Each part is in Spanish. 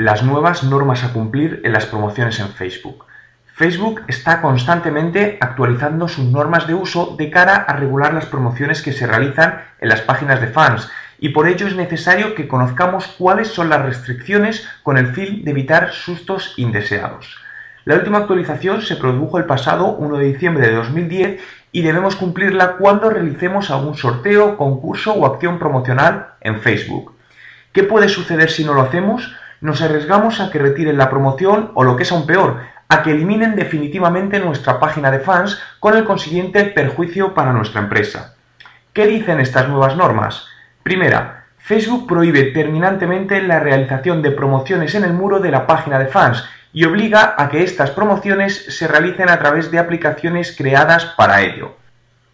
Las nuevas normas a cumplir en las promociones en Facebook. Facebook está constantemente actualizando sus normas de uso de cara a regular las promociones que se realizan en las páginas de fans y por ello es necesario que conozcamos cuáles son las restricciones con el fin de evitar sustos indeseados. La última actualización se produjo el pasado 1 de diciembre de 2010 y debemos cumplirla cuando realicemos algún sorteo, concurso o acción promocional en Facebook. ¿Qué puede suceder si no lo hacemos? Nos arriesgamos a que retiren la promoción o lo que es aún peor, a que eliminen definitivamente nuestra página de fans con el consiguiente perjuicio para nuestra empresa. ¿Qué dicen estas nuevas normas? Primera, Facebook prohíbe terminantemente la realización de promociones en el muro de la página de fans y obliga a que estas promociones se realicen a través de aplicaciones creadas para ello.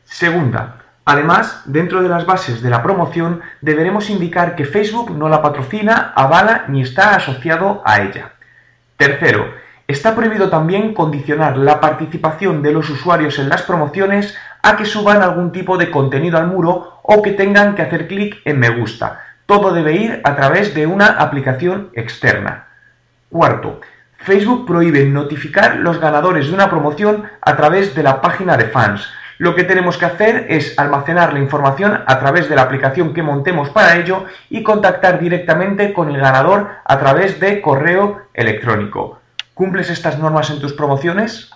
Segunda, además, dentro de las bases de la promoción deberemos indicar que Facebook no la patrocina, avala ni está asociado a ella. Tercero, está prohibido también condicionar la participación de los usuarios en las promociones a que suban algún tipo de contenido al muro o que tengan que hacer clic en me gusta. Todo debe ir a través de una aplicación externa. Cuarto, Facebook prohíbe notificar los ganadores de una promoción a través de la página de fans. Lo que tenemos que hacer es almacenar la información a través de la aplicación que montemos para ello y contactar directamente con el ganador a través de correo electrónico. ¿Cumples estas normas en tus promociones?